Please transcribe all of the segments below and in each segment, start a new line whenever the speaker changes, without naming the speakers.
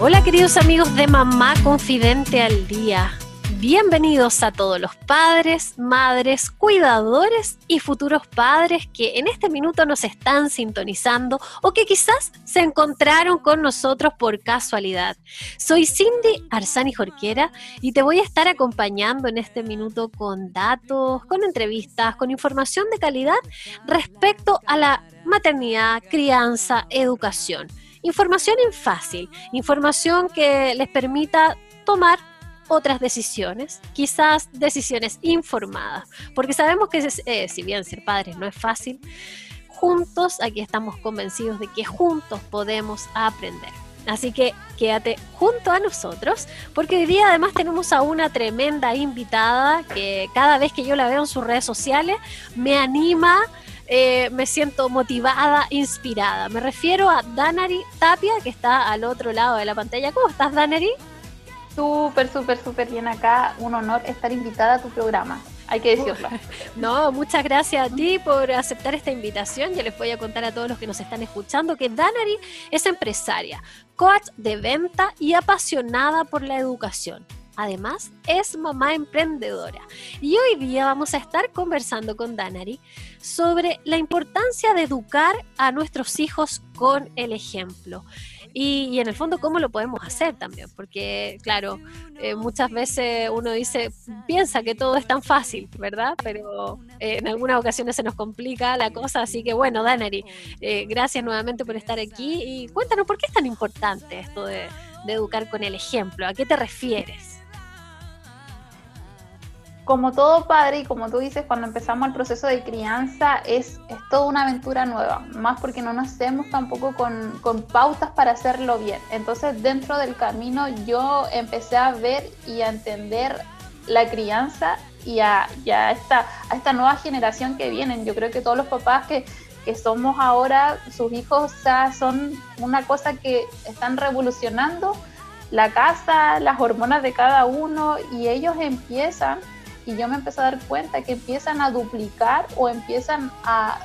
Hola queridos amigos de Mamá Confidente al Día. Bienvenidos a todos los padres, madres, cuidadores y futuros padres que en este minuto nos están sintonizando o que quizás se encontraron con nosotros por casualidad. Soy Cindy Arzani Jorquera y te voy a estar acompañando en este minuto con datos, con entrevistas, con información de calidad respecto a la maternidad, crianza, educación. Información en fácil, información que les permita tomar otras decisiones, quizás decisiones informadas, porque sabemos que eh, si bien ser padres no es fácil, juntos, aquí estamos convencidos de que juntos podemos aprender. Así que quédate junto a nosotros, porque hoy día además tenemos a una tremenda invitada que cada vez que yo la veo en sus redes sociales me anima eh, me siento motivada, inspirada. Me refiero a Danari Tapia, que está al otro lado de la pantalla. ¿Cómo estás, Danari?
Súper, súper, súper bien acá. Un honor estar invitada a tu programa. Hay que decirlo.
No, muchas gracias a ti por aceptar esta invitación. Ya les voy a contar a todos los que nos están escuchando que Danari es empresaria, coach de venta y apasionada por la educación. Además, es mamá emprendedora. Y hoy día vamos a estar conversando con Danari sobre la importancia de educar a nuestros hijos con el ejemplo. Y, en el fondo, ¿cómo lo podemos hacer también? Porque, claro, eh, muchas veces uno dice, piensa que todo es tan fácil, ¿verdad? Pero eh, en algunas ocasiones se nos complica la cosa. Así que, bueno, Danari, eh, gracias nuevamente por estar aquí. Y cuéntanos, ¿por qué es tan importante esto de educar con el ejemplo? ¿A qué te refieres?
Como todo padre y como tú dices, cuando empezamos el proceso de crianza es, es toda una aventura nueva, más porque no nacemos tampoco con, con, pautas para hacerlo bien. Entonces dentro del camino yo empecé a ver y a entender la crianza y a, esta, a esta nueva generación que vienen. Yo creo que todos los papás que, que somos ahora, sus hijos son una cosa que están revolucionando la casa, las hormonas de cada uno y ellos empiezan y yo me empecé a dar cuenta que empiezan a duplicar o empiezan a,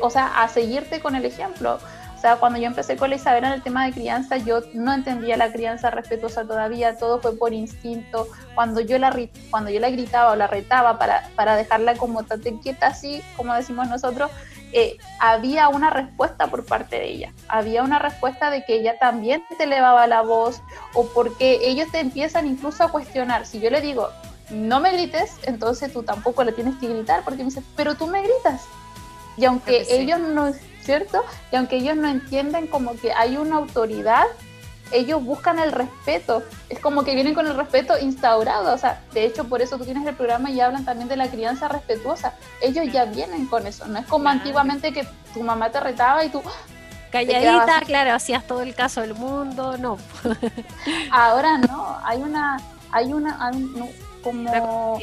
o sea, a seguirte con el ejemplo. O sea, cuando yo empecé con la Isabel en el tema de crianza, yo no entendía la crianza respetuosa todavía, todo fue por instinto. Cuando yo la, cuando yo la gritaba o la retaba para, para dejarla como tate quieta, así como decimos nosotros, eh, había una respuesta por parte de ella. Había una respuesta de que ella también te elevaba la voz o porque ellos te empiezan incluso a cuestionar. Si yo le digo, no me grites, entonces tú tampoco le tienes que gritar porque me dices, pero tú me gritas. Y aunque ellos no, ¿cierto? Y aunque ellos no entienden como que hay una autoridad, ellos buscan el respeto. Es como que vienen con el respeto instaurado. O sea, de hecho, por eso tú tienes el programa y hablan también de la crianza respetuosa. Ellos ya vienen con eso. No es como antiguamente que tu mamá te retaba y tú
calladita, claro, hacías todo el caso del mundo, no.
Ahora no, hay una, hay una, como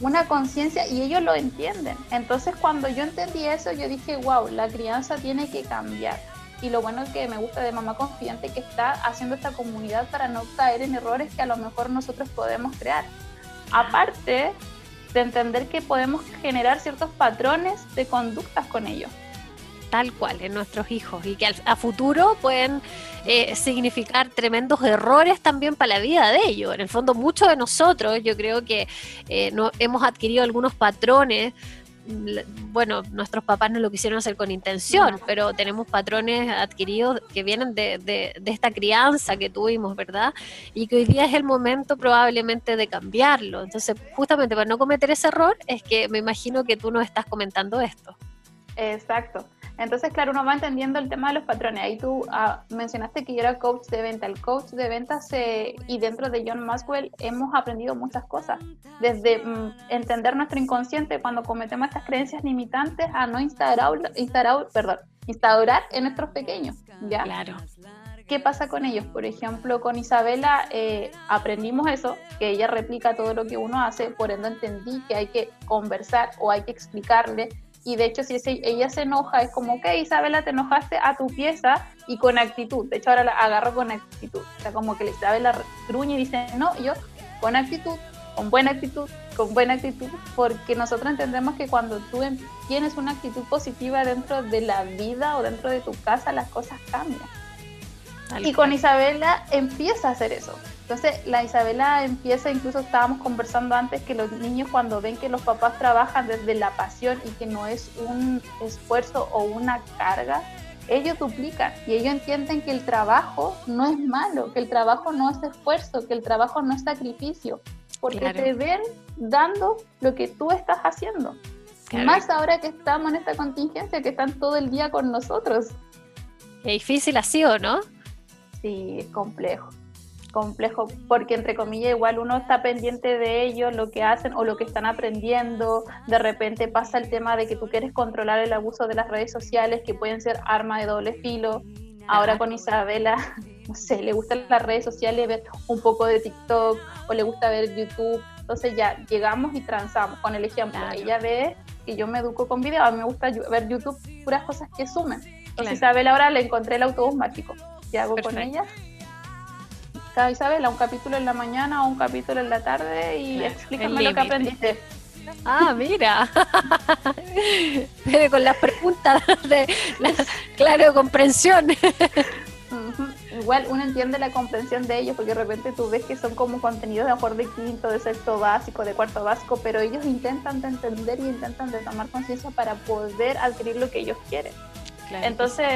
una conciencia y ellos lo entienden. Entonces cuando yo entendí eso, yo dije, wow, la crianza tiene que cambiar. Y lo bueno que me gusta de Mamá Confiante que está haciendo esta comunidad para no caer en errores que a lo mejor nosotros podemos crear. Aparte de entender que podemos generar ciertos patrones de conductas con ellos
tal cual en nuestros hijos y que a futuro pueden eh, significar tremendos errores también para la vida de ellos. En el fondo, muchos de nosotros, yo creo que eh, no, hemos adquirido algunos patrones bueno, nuestros papás no lo quisieron hacer con intención, pero tenemos patrones adquiridos que vienen de, de, de, esta crianza que tuvimos, ¿verdad? Y que hoy día es el momento probablemente de cambiarlo. Entonces, justamente para no cometer ese error, es que me imagino que tú nos estás comentando esto.
Exacto. Entonces, claro, uno va entendiendo el tema de los patrones. Ahí tú ah, mencionaste que yo era coach de venta. El coach de ventas y dentro de John Maxwell hemos aprendido muchas cosas. Desde mm, entender nuestro inconsciente cuando cometemos estas creencias limitantes a no instaurar, instaurar, perdón, instaurar en nuestros pequeños. ¿ya?
Claro.
¿qué pasa con ellos? Por ejemplo, con Isabela eh, aprendimos eso, que ella replica todo lo que uno hace, por ende entendí que hay que conversar o hay que explicarle. Y de hecho, si ella se enoja, es como, ok, Isabela, te enojaste a tu pieza y con actitud. De hecho, ahora la agarro con actitud. O sea, como que Isabela gruñe y dice, no, yo con actitud, con buena actitud, con buena actitud, porque nosotros entendemos que cuando tú em, tienes una actitud positiva dentro de la vida o dentro de tu casa, las cosas cambian y con Isabela empieza a hacer eso. Entonces, la Isabela empieza, incluso estábamos conversando antes, que los niños cuando ven que los papás trabajan desde la pasión y que no es un esfuerzo o una carga, ellos duplican y ellos entienden que el trabajo no es malo, que el trabajo no es esfuerzo, que el trabajo no es sacrificio, porque te ven dando lo que tú estás haciendo. Más ahora que estamos en esta contingencia, que están todo el día con nosotros.
Qué difícil ha sido, ¿no?
sí, es complejo. Complejo porque, entre comillas, igual uno está pendiente de ellos, lo que hacen o lo que están aprendiendo. De repente pasa el tema de que tú quieres controlar el abuso de las redes sociales, que pueden ser armas de doble filo. Ahora con Isabela, no sé, le gustan las redes sociales, ver un poco de TikTok o le gusta ver YouTube. Entonces ya llegamos y transamos con el ejemplo. Ella ve que yo me educo con video, a mí me gusta ver YouTube, puras cosas que sumen. Entonces Isabela ahora le encontré el autobús mágico ¿Qué hago con ella? Cada Isabela, un capítulo en la mañana o un capítulo en la tarde y explícame lo que aprendiste.
Ah, mira. con las preguntas de la, claro, comprensión.
Igual uno entiende la comprensión de ellos porque de repente tú ves que son como contenidos de mejor de quinto, de sexto básico, de cuarto básico, pero ellos intentan de entender y intentan de tomar conciencia para poder adquirir lo que ellos quieren. Entonces,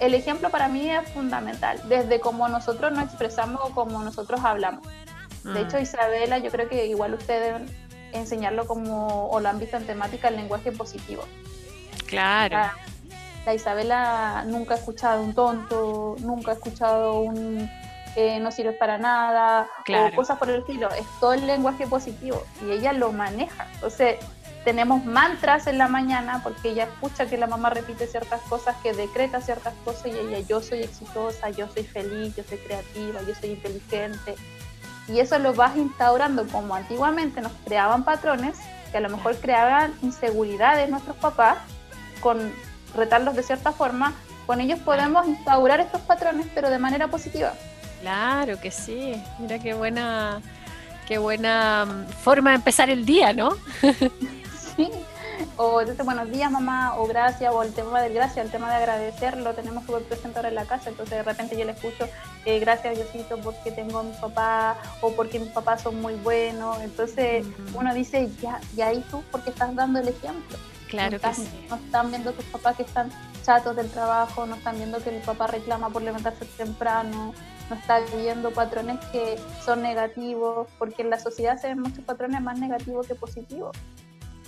el ejemplo para mí es fundamental, desde cómo nosotros nos expresamos o cómo nosotros hablamos. De hecho, mm. Isabela, yo creo que igual ustedes enseñarlo como, o lo han visto en temática, el lenguaje positivo.
Claro.
La, Isabela nunca ha escuchado un tonto, nunca ha escuchado un eh, no sirve para nada, o cosas por el estilo. Es todo el lenguaje positivo y ella lo maneja. Entonces, tenemos mantras en la mañana porque ella escucha que la mamá repite ciertas cosas, que decreta ciertas cosas y ella, yo soy exitosa, yo soy feliz, yo soy creativa, yo soy inteligente. Y eso lo vas instaurando como antiguamente nos creaban patrones, que a lo mejor creaban inseguridades nuestros papás, con retarlos de cierta forma, con ellos podemos instaurar estos patrones, pero de manera positiva.
Claro que sí, mira qué buena, qué buena mm, forma de empezar el día, ¿no?
O entonces, buenos días mamá, o gracias, o el tema de gracias, el tema de agradecer, lo tenemos súper presente ahora en la casa, entonces de repente yo le escucho, eh, gracias Diosito porque tengo a mi papá, o porque mis papás son muy buenos, entonces uno dice, ya, y ahí tú, porque estás dando el ejemplo.
Claro
no,
que
no están viendo tus papás que están chatos del trabajo, no están viendo que el papá reclama por levantarse temprano, no están viendo patrones que son negativos, porque en la sociedad se ven muchos patrones más negativos que positivos.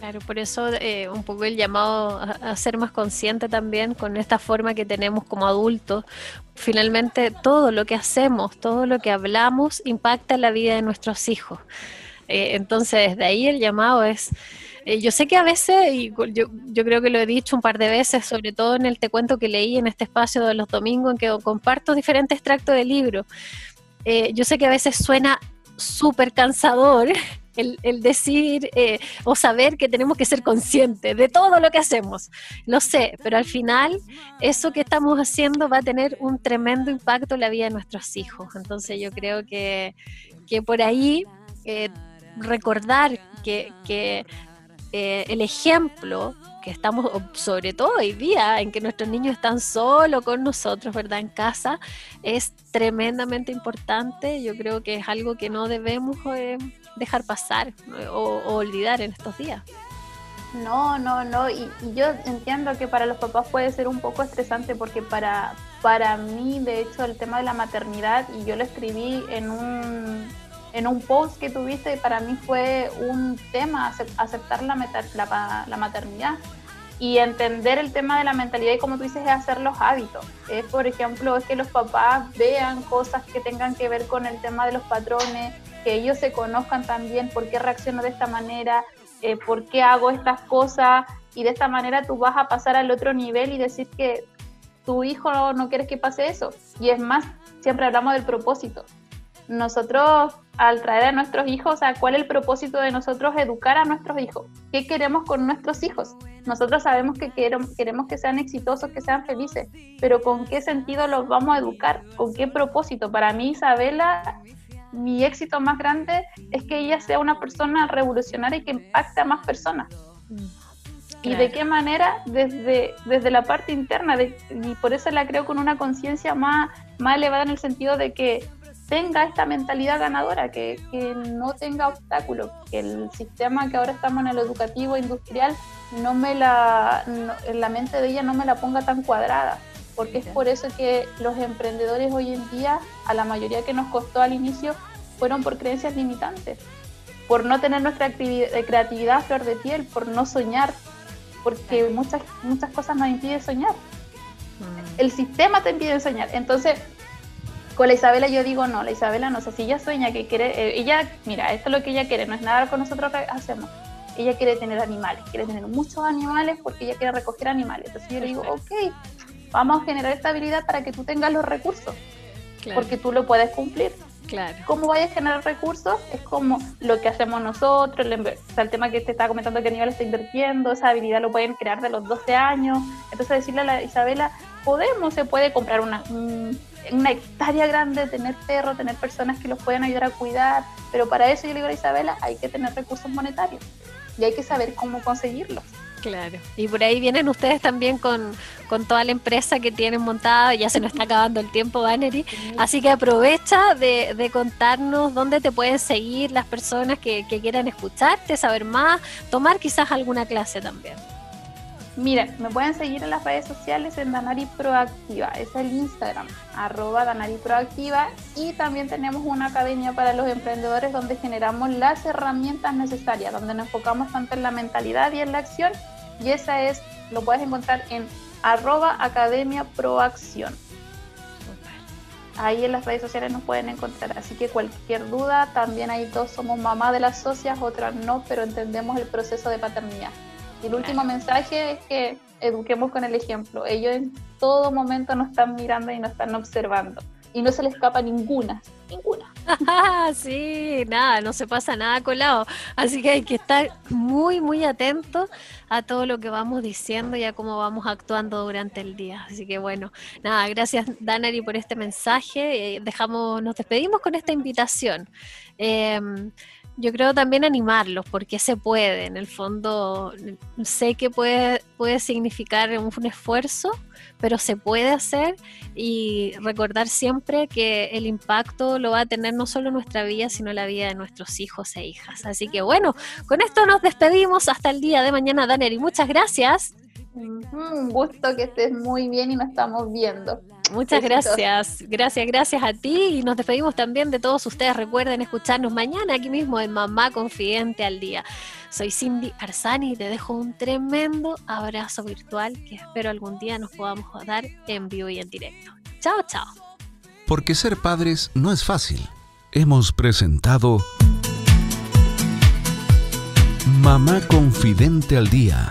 Claro, por eso eh, un poco el llamado a, ser más consciente también con esta forma que tenemos como adultos. Finalmente, todo lo que hacemos, todo lo que hablamos impacta la vida de nuestros hijos. Eh, entonces, desde ahí el llamado es, eh, yo sé que a veces, y yo, yo creo que lo he dicho un par de veces, sobre todo en el te cuento que leí en este espacio de los domingos en que comparto diferentes extractos de libros, yo sé que a veces suena súper cansador el, decir eh, o saber que tenemos que ser conscientes de todo lo que hacemos. Lo sé, pero al final eso que estamos haciendo va a tener un tremendo impacto en la vida de nuestros hijos. Entonces yo creo que, por ahí eh, recordar que, eh, el ejemplo que estamos, sobre todo hoy día, en que nuestros niños están solo con nosotros, ¿verdad? En casa, es tremendamente importante. Yo creo que es algo que no debemos dejar pasar o, olvidar en estos días.
No, no, no, y, yo entiendo que para los papás puede ser un poco estresante porque para, para mí, de hecho, el tema de la maternidad, y yo lo escribí en un, en un post que tuviste, para mí fue un tema aceptar la, maternidad y entender el tema de la mentalidad y como tú dices es hacer los hábitos. Es, por ejemplo, es que los papás vean cosas que tengan que ver con el tema de los patrones, que ellos se conozcan también por qué reacciono de esta manera, eh, por qué hago estas cosas y de esta manera tú vas a pasar al otro nivel y decir que tu hijo no quieres que pase eso. Y es más, siempre hablamos del propósito. Nosotros, al traer a nuestros hijos, ¿cuál es el propósito de nosotros educar a nuestros hijos? ¿Qué queremos con nuestros hijos? Nosotros sabemos que queremos, que sean exitosos, que sean felices, pero ¿con qué sentido los vamos a educar? ¿Con qué propósito? Para mí, Isabela, mi éxito más grande es que ella sea una persona revolucionaria y que impacte a más personas. ¿Y de qué manera? Desde, desde la parte interna, y por eso la creo con una conciencia más, más elevada en el sentido de que tenga esta mentalidad ganadora, que, que no tenga obstáculos, que el sistema que ahora estamos en el educativo industrial no me la, en la mente de ella no me la ponga tan cuadrada, porque es por eso que los emprendedores hoy en día, a la mayoría que nos costó al inicio, fueron por creencias limitantes, por no tener nuestra eh, creatividad a flor de piel, por no soñar, porque muchas, muchas cosas nos impiden soñar. Mm. El sistema te impide soñar. Entonces, con la Isabela yo digo, no, la Isabela no sé, si ella sueña que quiere, eh, ella, mira, esto es lo que ella quiere, no es nada que nosotros hacemos. Ella quiere tener animales, quiere tener muchos animales porque ella quiere recoger animales. Entonces yo le digo, ok, vamos a generar esta habilidad para que tú tengas los recursos, porque tú lo puedes cumplir. Claro. ¿Cómo vayas a generar recursos? Es como lo que hacemos nosotros, el, el tema que te estaba comentando que nivel está invirtiendo, esa habilidad lo pueden crear de los 12 años. Entonces decirle a la Isabela, podemos, se puede comprar una, una hectárea grande, tener perros, tener personas que los puedan ayudar a cuidar, pero para eso yo le digo a Isabela, hay que tener recursos monetarios y hay que saber cómo conseguirlos.
Claro, y por ahí vienen ustedes también con, toda la empresa que tienen montada, ya se nos está acabando el tiempo, Bannery, así que aprovecha de, contarnos dónde te pueden seguir las personas que, que quieran escucharte, saber más, tomar quizás alguna clase también.
Mira, me pueden seguir en las redes sociales en Danari Proactiva, es el Instagram, arroba Danari Proactiva y también tenemos una academia para los emprendedores donde generamos las herramientas necesarias, donde nos enfocamos tanto en la mentalidad y en la acción y esa es, lo puedes encontrar en arroba Academia Proacción. Ahí en las redes sociales nos pueden encontrar, así que cualquier duda, también ahí todos somos mamá de las socias, otras no, pero entendemos el proceso de paternidad. Y el último mensaje es que eduquemos con el ejemplo. Ellos en todo momento nos están mirando y nos están observando. Y no se les escapa ninguna, ninguna.
sí, nada, no se pasa nada colado. Así que hay que estar muy, muy atentos a todo lo que vamos diciendo y a cómo vamos actuando durante el día. Así que bueno, nada, gracias Danari por este mensaje. Eh, dejamos, nos despedimos con esta invitación. Eh, yo creo también animarlos, porque se puede. En el fondo, sé que puede, puede significar un, esfuerzo, pero se puede hacer y recordar siempre que el impacto lo va a tener no solo nuestra vida, sino la vida de nuestros hijos e hijas. Así que bueno, con esto nos despedimos hasta el día de mañana, Daneri. Muchas gracias.
Un gusto que estés muy bien y nos estamos viendo.
Muchas gracias, gracias, gracias a ti y nos despedimos también de todos ustedes. Recuerden escucharnos mañana aquí mismo en Mamá Confidente al Día. Soy Cindy Arzani y te dejo un tremendo abrazo virtual que espero algún día nos podamos dar en vivo y en directo. Chao, chao.
Porque ser padres no es fácil. Hemos presentado Mamá Confidente al Día